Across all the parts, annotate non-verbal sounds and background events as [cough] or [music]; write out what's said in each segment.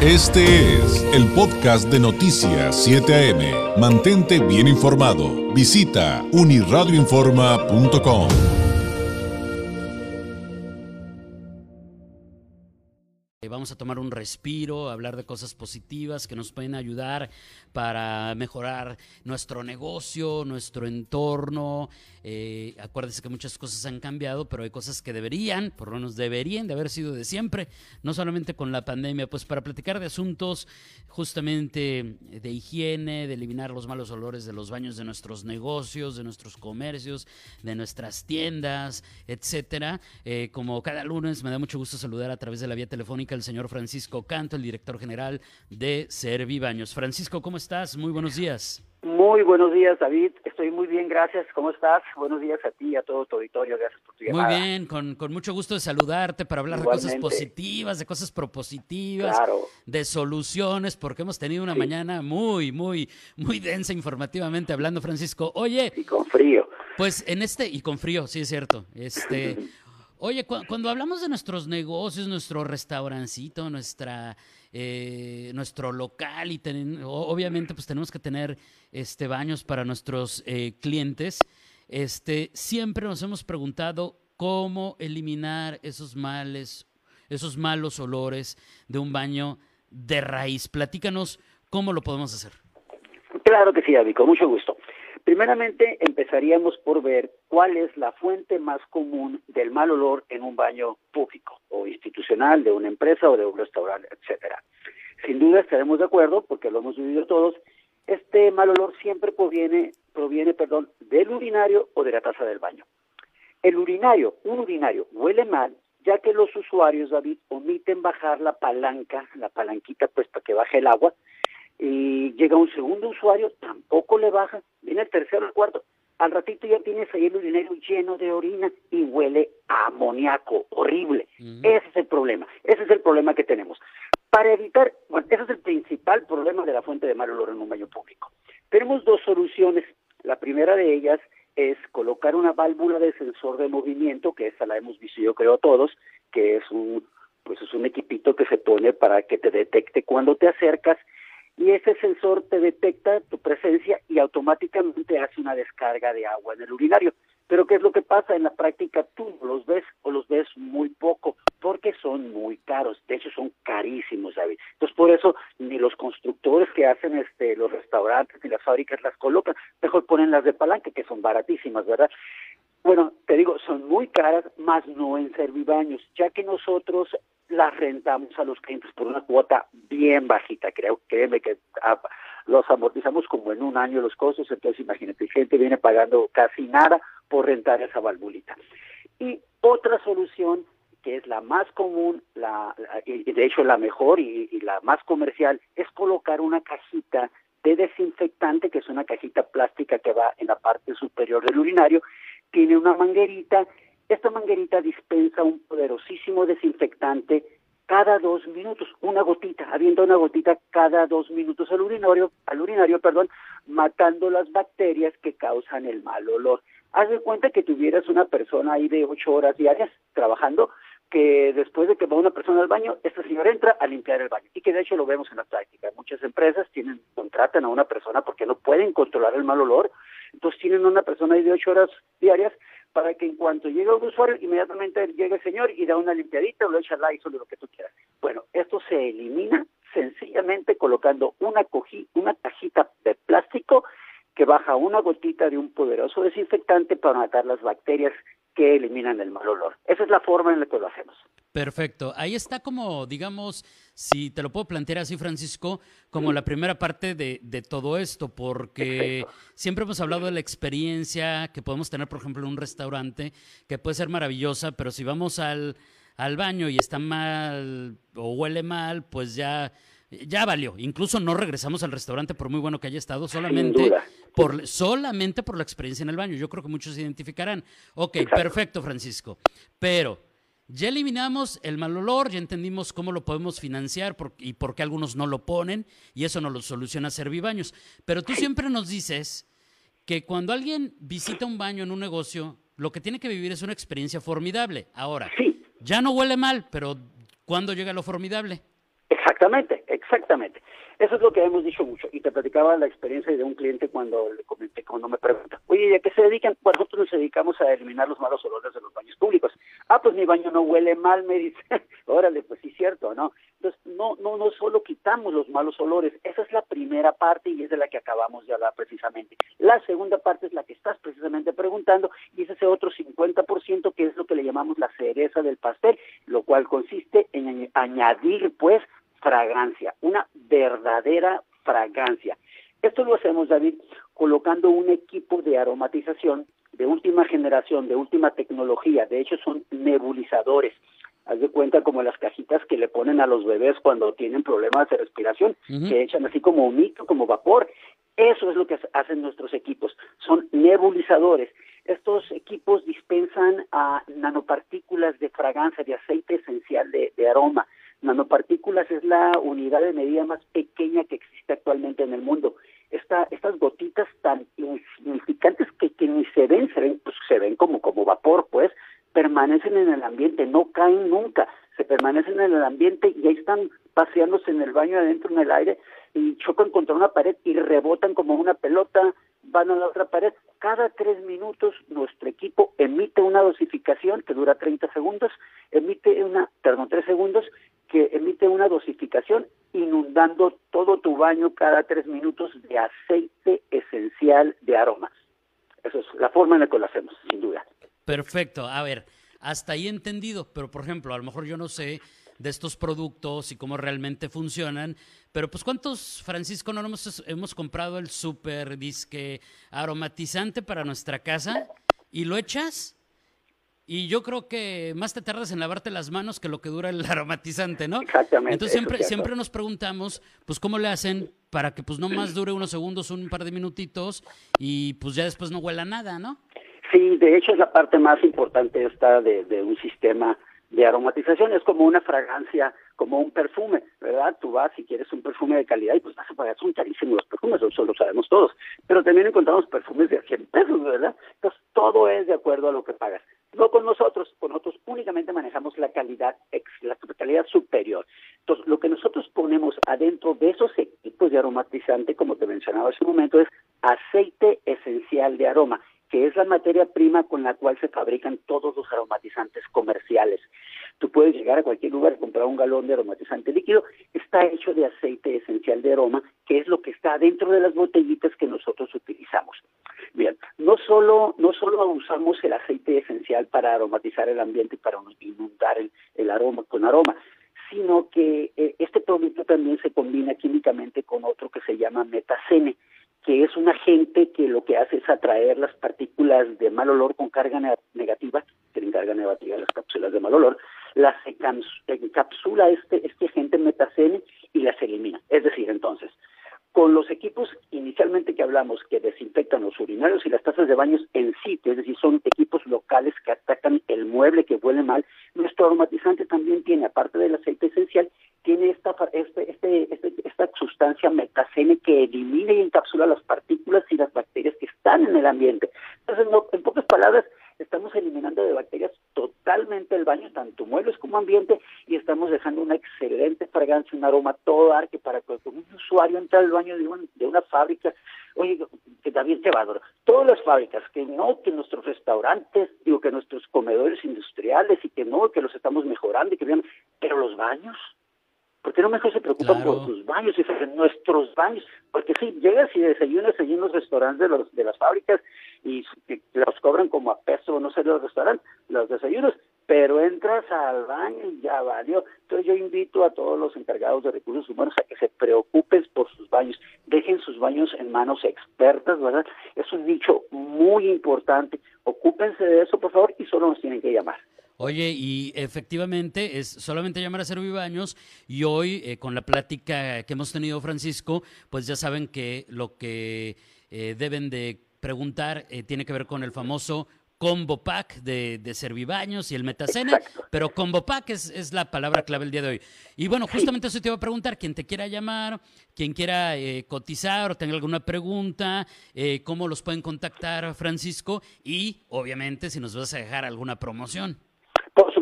Este es el podcast de Noticias 7 AM. Mantente bien informado. Visita uniradioinforma.com. Vamos a tomar un respiro, hablar de cosas positivas que nos pueden ayudar para mejorar nuestro negocio, nuestro entorno. Eh, acuérdense que muchas cosas han cambiado, pero hay cosas que deberían, por lo menos deberían de haber sido de siempre, no solamente con la pandemia, pues para platicar de asuntos justamente de higiene, de eliminar los malos olores de los baños de nuestros negocios, de nuestros comercios, de nuestras tiendas, etcétera. Eh, como cada lunes me da mucho gusto saludar a través de la vía telefónica al señor Francisco Canto, el director general de Servibaños. Francisco, ¿cómo estás? Muy buenos días. Muy buenos días, David. Estoy muy bien, gracias. ¿Cómo estás? Buenos días a ti y a todo tu auditorio. Gracias por tu llamada. Muy bien, con, con mucho gusto de saludarte para hablar de cosas positivas, de cosas propositivas, de soluciones, porque hemos tenido una mañana muy, muy, muy densa informativamente hablando, Francisco. Oye. Y con frío. Pues en este, y con frío, sí es cierto. Este. [laughs] Oye, cuando hablamos de nuestros negocios, nuestro restaurancito, nuestra, eh, nuestro local y obviamente pues tenemos que tener este baños para nuestros eh, clientes. Este, siempre nos hemos preguntado cómo eliminar esos males, esos malos olores de un baño de raíz. Platícanos cómo lo podemos hacer. Claro que sí, David, con mucho gusto. Primeramente, empezaríamos por ver cuál es la fuente más común del mal olor en un baño público o institucional de una empresa o de un restaurante, etcétera. Sin duda estaremos de acuerdo, porque lo hemos vivido todos, este mal olor siempre proviene, proviene perdón, del urinario o de la taza del baño. El urinario, un urinario, huele mal ya que los usuarios, David, omiten bajar la palanca, la palanquita pues para que baje el agua, y llega un segundo usuario, tampoco le baja, viene el tercero, el cuarto, al ratito ya tienes ahí el urinario lleno de orina y huele a amoníaco, horrible. Ese es el problema, ese es el problema que tenemos. Para evitar, bueno, ese es el principal problema de la fuente de mal olor en un baño público. Tenemos dos soluciones. La primera de ellas es colocar una válvula de sensor de movimiento, que esa la hemos visto yo creo todos, que es un pues es un equipito que se pone para que te detecte cuando te acercas y ese sensor te detecta tu presencia y automáticamente hace una descarga de agua en el urinario. Pero ¿qué es lo que pasa? En la práctica tú los ves o los ves muy poco porque son muy caros, de hecho son carísimos, ¿sabes? Entonces por eso ni los constructores que hacen este los restaurantes ni las fábricas las colocan, mejor ponen las de palanque que son baratísimas, ¿verdad? Bueno, te digo, son muy caras, más no en servibaños, ya que nosotros las rentamos a los clientes por una cuota bien bajita, creo, créeme que los amortizamos como en un año los costos, entonces imagínate, gente viene pagando casi nada por rentar esa valvulita. Y otra solución que es la más común, la, y de hecho la mejor y la más comercial, es colocar una cajita de desinfectante, que es una cajita plástica que va en la parte superior del urinario, tiene una manguerita esta manguerita dispensa un poderosísimo desinfectante cada dos minutos, una gotita, habiendo una gotita cada dos minutos al urinario, al urinario, perdón, matando las bacterias que causan el mal olor. Haz de cuenta que tuvieras una persona ahí de ocho horas diarias trabajando, que después de que va una persona al baño, esta señora entra a limpiar el baño. Y que de hecho lo vemos en la práctica. Muchas empresas tienen, contratan a una persona porque no pueden controlar el mal olor, entonces tienen una persona ahí de ocho horas diarias para que en cuanto llegue un usuario, inmediatamente llegue el señor y da una limpiadita o lo echa al sobre lo que tú quieras. Bueno, esto se elimina sencillamente colocando una, una cajita de plástico que baja una gotita de un poderoso desinfectante para matar las bacterias que eliminan el mal olor. Esa es la forma en la que lo hacemos. Perfecto. Ahí está como, digamos, si te lo puedo plantear así, Francisco, como la primera parte de, todo esto, porque siempre hemos hablado de la experiencia que podemos tener, por ejemplo, en un restaurante, que puede ser maravillosa, pero si vamos al, al baño y está mal o huele mal, pues ya ya valió. Incluso no regresamos al restaurante por muy bueno que haya estado, solamente por, solamente por la experiencia en el baño. Yo creo que muchos se identificarán. Ok, perfecto, Francisco. Pero ya eliminamos el mal olor, ya entendimos cómo lo podemos financiar y por qué algunos no lo ponen, y eso no lo soluciona Servibaños. Pero tú siempre nos dices que cuando alguien visita un baño en un negocio, lo que tiene que vivir es una experiencia formidable. Ahora, ya no huele mal, pero ¿cuándo llega lo formidable? Exactamente, exactamente. Eso es lo que hemos dicho mucho. Y te platicaba la experiencia de un cliente cuando le comenté, cuando me pregunta, oye, ¿y a qué se dedican? Pues nosotros nos dedicamos a eliminar los malos olores de los baños públicos. Ah, pues mi baño no huele mal, me dice. [laughs] Órale, pues sí, cierto, ¿no? Entonces, no, no, no solo quitamos los malos olores, esa es la primera parte y es de la que acabamos de hablar precisamente. La segunda parte es la que estás precisamente preguntando y es ese otro 50% que es lo que le llamamos la cereza del pastel, lo cual consiste en añadir, pues, fragancia, una verdadera fragancia. Esto lo hacemos, David, colocando un equipo de aromatización de última generación, de última tecnología. De hecho, son nebulizadores. Haz de cuenta como las cajitas que le ponen a los bebés cuando tienen problemas de respiración, que echan así como humito, como vapor. Eso es lo que hacen nuestros equipos. Son nebulizadores. Estos equipos dispensan a nanopartículas de fragancia, de aceite esencial de aroma Nanopartículas es la unidad de medida más pequeña que existe actualmente en el mundo. Esta, estas gotitas tan insignificantes que, que ni se ven, se ven, pues, se ven como, como vapor, pues, permanecen en el ambiente, no caen nunca, se permanecen en el ambiente y ahí están paseándose en el baño adentro en el aire y chocan contra una pared y rebotan como una pelota, van a la otra pared. Cada tres minutos nuestro equipo emite una dosificación que dura 30 segundos, emite una, perdón, tres segundos emite una dosificación inundando todo tu baño cada tres minutos de aceite esencial de aromas. Esa es la forma en la que lo hacemos, sin duda. Perfecto. A ver, hasta ahí entendido, pero por ejemplo, a lo mejor yo no sé de estos productos y cómo realmente funcionan, pero pues ¿cuántos, Francisco, no hemos, hemos comprado el super disque aromatizante para nuestra casa y lo echas y yo creo que más te tardas en lavarte las manos que lo que dura el [laughs] aromatizante, ¿no? Exactamente. Entonces siempre, siempre nos preguntamos, pues, ¿cómo le hacen para que pues no más dure unos segundos, un par de minutitos y pues ya después no huela nada, ¿no? Sí, de hecho es la parte más importante esta de, de un sistema de aromatización. Es como una fragancia, como un perfume, ¿verdad? Tú vas y quieres un perfume de calidad y pues vas a pagar, son carísimos los perfumes, eso lo sabemos todos. Pero también encontramos perfumes de 100 pesos, ¿verdad? Entonces todo es de acuerdo a lo que pagas. No con nosotros, con nosotros únicamente manejamos la calidad, la calidad superior. Entonces, lo que nosotros ponemos adentro de esos equipos de aromatizante, como te mencionaba hace un momento, es aceite esencial de aroma que es la materia prima con la cual se fabrican todos los aromatizantes comerciales. Tú puedes llegar a cualquier lugar y comprar un galón de aromatizante líquido, está hecho de aceite esencial de aroma, que es lo que está dentro de las botellitas que nosotros utilizamos. Bien, no solo, no solo usamos el aceite esencial para aromatizar el ambiente y para inundar el, el aroma con aroma, sino que eh, este producto también se combina químicamente con otro que se llama metacene que es un agente que lo que hace es atraer las partículas de mal olor con carga negativa, tienen carga negativa las cápsulas de mal olor, las encapsula este, este agente metacene y las elimina. Es decir, entonces, con los equipos inicialmente que hablamos que desinfectan los urinarios y las tazas de baños en sitio, es decir, son equipos locales que atacan el mueble que huele mal, nuestro aromatizante también tiene, aparte del aceite esencial, tiene esta, este, este, este, esta sustancia metacene que elimina y encapsula las partículas y las bacterias que están en el ambiente. Entonces, en pocas palabras, estamos eliminando de bacterias totalmente el baño, tanto muebles como ambiente, y estamos dejando una excelente fragancia, un aroma todo arque para que un usuario entre al baño de, de una fábrica, oye, que también te va todas las fábricas, que no, que nuestros restaurantes, digo, que nuestros comedores industriales, y que no, que los estamos mejorando, y que vean, pero los baños, ¿Por qué no mejor se preocupan por sus baños y nuestros baños? Porque si llegas y desayunas allí en los restaurantes de, los, de las fábricas y los cobran como a peso, no sé, los restaurantes, los desayunos, pero entras al baño y ya valió. Entonces yo invito a todos los encargados de recursos humanos a que se preocupen por sus baños, dejen sus baños en manos expertas, ¿verdad? Es un nicho muy importante. Ocúpense de eso, por favor, y solo nos tienen que llamar. Oye, y efectivamente es solamente llamar a Servibaños y hoy eh, con la plática que hemos tenido, Francisco, pues ya saben que lo que eh, deben de preguntar eh, tiene que ver con el famoso combo pack de, de Servibaños y el Metacene, pero combo pack es, es, la palabra clave el día de hoy. Y bueno, justamente eso te iba a preguntar, quien te quiera llamar, quien quiera cotizar o tenga alguna pregunta, cómo los pueden contactar, Francisco, y obviamente si nos vas a dejar alguna promoción.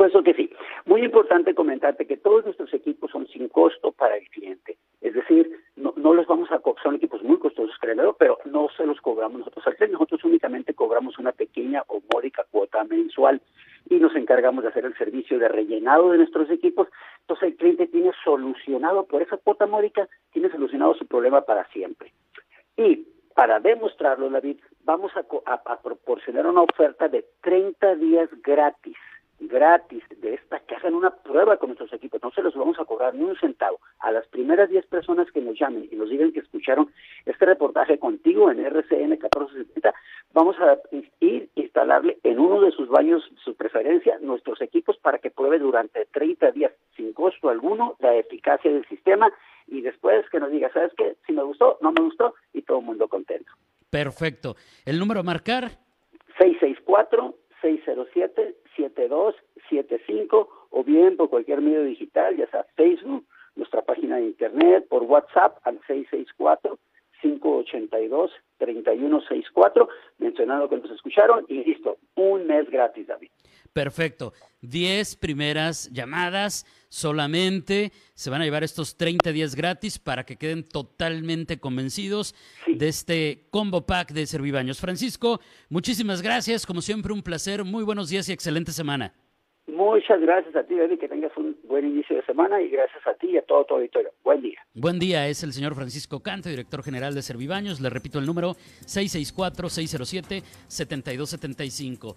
Supuesto que sí. Muy importante comentarte que todos nuestros equipos son sin costo para el cliente. Es decir, no, los vamos a son equipos muy costosos, créanlo, pero no se los cobramos nosotros al cliente. Nosotros únicamente cobramos una pequeña o módica cuota mensual y nos encargamos de hacer el servicio de rellenado de nuestros equipos. Entonces el cliente tiene solucionado por esa cuota módica, tiene solucionado su problema para siempre. Y para demostrarlo, David, vamos a, a proporcionar una oferta de 30 días gratis gratis de esta caja en una prueba con nuestros equipos. No se los vamos a cobrar ni un centavo. A las primeras 10 personas que nos llamen y nos digan que escucharon este reportaje contigo en RCN 1470, vamos a ir a instalarle en uno de sus baños, su preferencia, nuestros equipos para que pruebe durante 30 días sin costo alguno la eficacia del sistema y después que nos diga, ¿sabes qué? Si me gustó, no me gustó y todo el mundo contento. Perfecto. ¿El número a marcar? 664 607 7275 o bien por cualquier medio digital, ya sea Facebook, nuestra página de internet, por WhatsApp al 664 582 3164, mencionando que nos escucharon y listo, un mes gratis, David. Perfecto. 10 primeras llamadas solamente. Se van a llevar estos 30 días gratis para que queden totalmente convencidos de este combo pack de Servibaños. Francisco, muchísimas gracias. Como siempre, un placer. Muy buenos días y excelente semana. Muchas gracias a ti, David, que tengas un buen inicio de semana y gracias a ti y a todo tu auditorio. Buen día. Buen día, es el señor Francisco Cante, director general de Servibaños. Le repito el número 664-607-7275.